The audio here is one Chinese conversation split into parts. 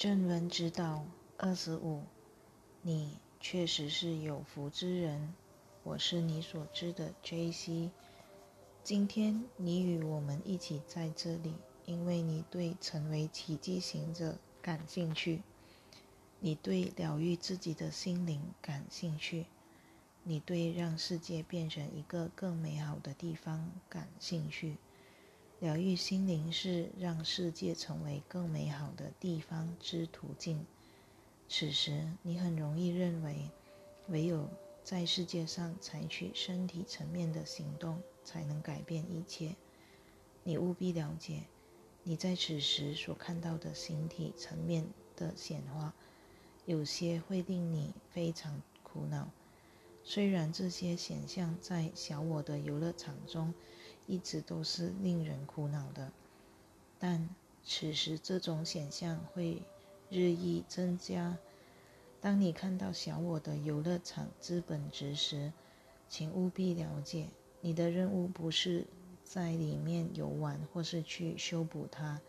正文指导二十五，你确实是有福之人。我是你所知的 J.C。今天你与我们一起在这里，因为你对成为奇迹行者感兴趣，你对疗愈自己的心灵感兴趣，你对让世界变成一个更美好的地方感兴趣。疗愈心灵是让世界成为更美好的地方之途径。此时，你很容易认为，唯有在世界上采取身体层面的行动，才能改变一切。你务必了解，你在此时所看到的形体层面的显化，有些会令你非常苦恼。虽然这些显象在小我的游乐场中，一直都是令人苦恼的，但此时这种现象会日益增加。当你看到小我的游乐场资本值时，请务必了解，你的任务不是在里面游玩或是去修补它，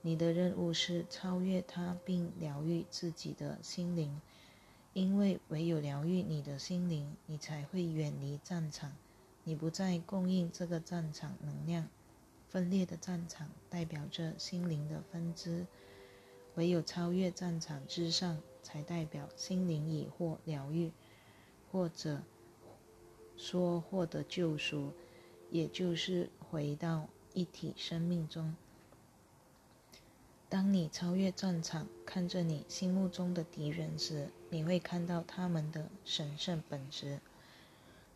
你的任务是超越它并疗愈自己的心灵，因为唯有疗愈你的心灵，你才会远离战场。你不再供应这个战场能量，分裂的战场代表着心灵的分支。唯有超越战场之上，才代表心灵已获疗愈，或者说获得救赎，也就是回到一体生命中。当你超越战场，看着你心目中的敌人时，你会看到他们的神圣本质。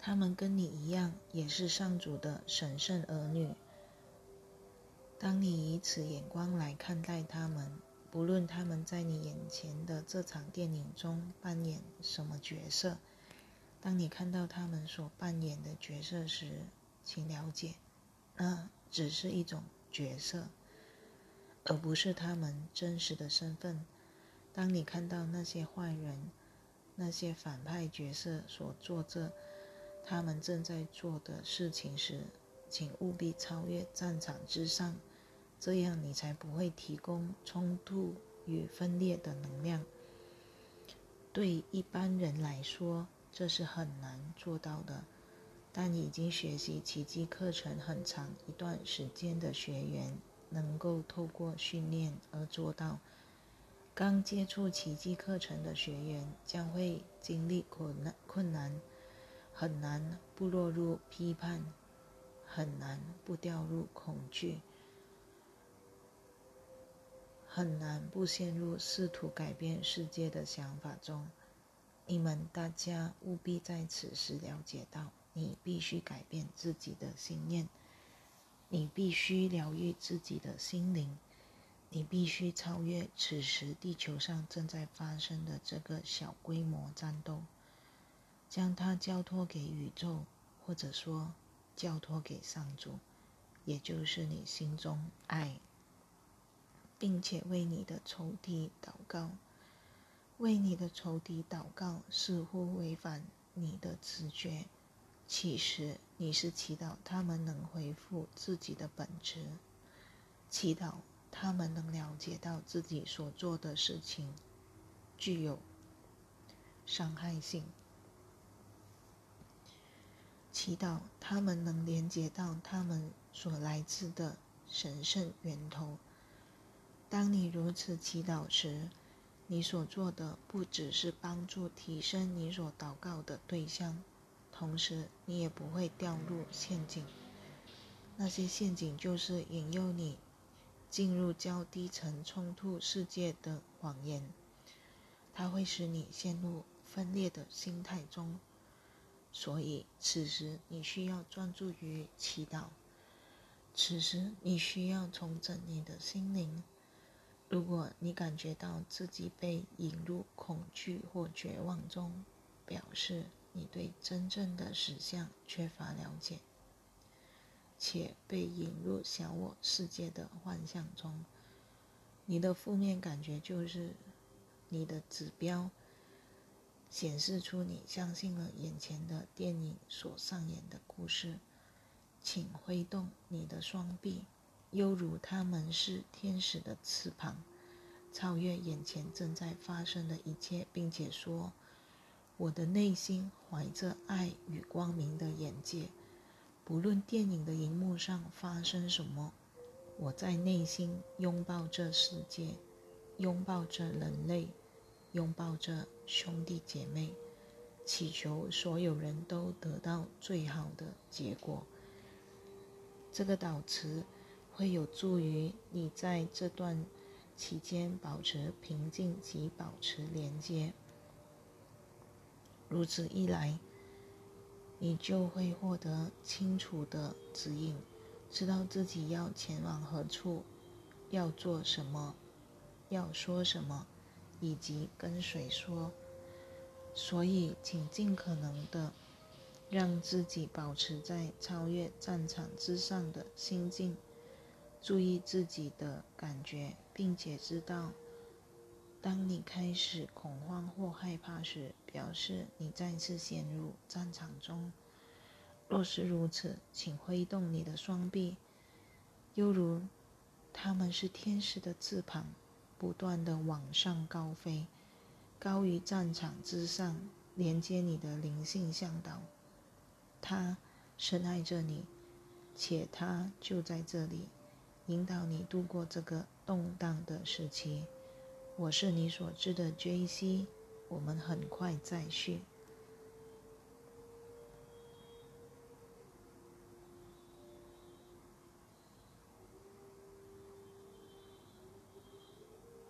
他们跟你一样，也是上主的神圣儿女。当你以此眼光来看待他们，不论他们在你眼前的这场电影中扮演什么角色，当你看到他们所扮演的角色时，请了解，那只是一种角色，而不是他们真实的身份。当你看到那些坏人、那些反派角色所做着。他们正在做的事情时，请务必超越战场之上，这样你才不会提供冲突与分裂的能量。对一般人来说，这是很难做到的，但已经学习奇迹课程很长一段时间的学员，能够透过训练而做到。刚接触奇迹课程的学员将会经历困难困难。很难不落入批判，很难不掉入恐惧，很难不陷入试图改变世界的想法中。你们大家务必在此时了解到，你必须改变自己的信念，你必须疗愈自己的心灵，你必须超越此时地球上正在发生的这个小规模战斗。将它交托给宇宙，或者说交托给上主，也就是你心中爱，并且为你的仇敌祷告。为你的仇敌祷告似乎违反你的直觉，其实你是祈祷他们能恢复自己的本质，祈祷他们能了解到自己所做的事情具有伤害性。祈祷他们能连接到他们所来自的神圣源头。当你如此祈祷时，你所做的不只是帮助提升你所祷告的对象，同时你也不会掉入陷阱。那些陷阱就是引诱你进入较低层冲突世界的谎言，它会使你陷入分裂的心态中。所以，此时你需要专注于祈祷。此时你需要重整你的心灵。如果你感觉到自己被引入恐惧或绝望中，表示你对真正的实相缺乏了解，且被引入小我世界的幻象中，你的负面感觉就是你的指标。显示出你相信了眼前的电影所上演的故事，请挥动你的双臂，犹如他们是天使的翅膀，超越眼前正在发生的一切，并且说：“我的内心怀着爱与光明的眼界，不论电影的荧幕上发生什么，我在内心拥抱这世界，拥抱着人类，拥抱着兄弟姐妹，祈求所有人都得到最好的结果。”这个祷词会有助于你在这段。期间保持平静及保持连接，如此一来，你就会获得清楚的指引，知道自己要前往何处，要做什么，要说什么，以及跟谁说。所以，请尽可能的让自己保持在超越战场之上的心境。注意自己的感觉，并且知道，当你开始恐慌或害怕时，表示你再次陷入战场中。若是如此，请挥动你的双臂，犹如他们是天使的翅膀，不断的往上高飞，高于战场之上，连接你的灵性向导。他深爱着你，且他就在这里。引导你度过这个动荡的时期。我是你所知的 J.C.，我们很快再续。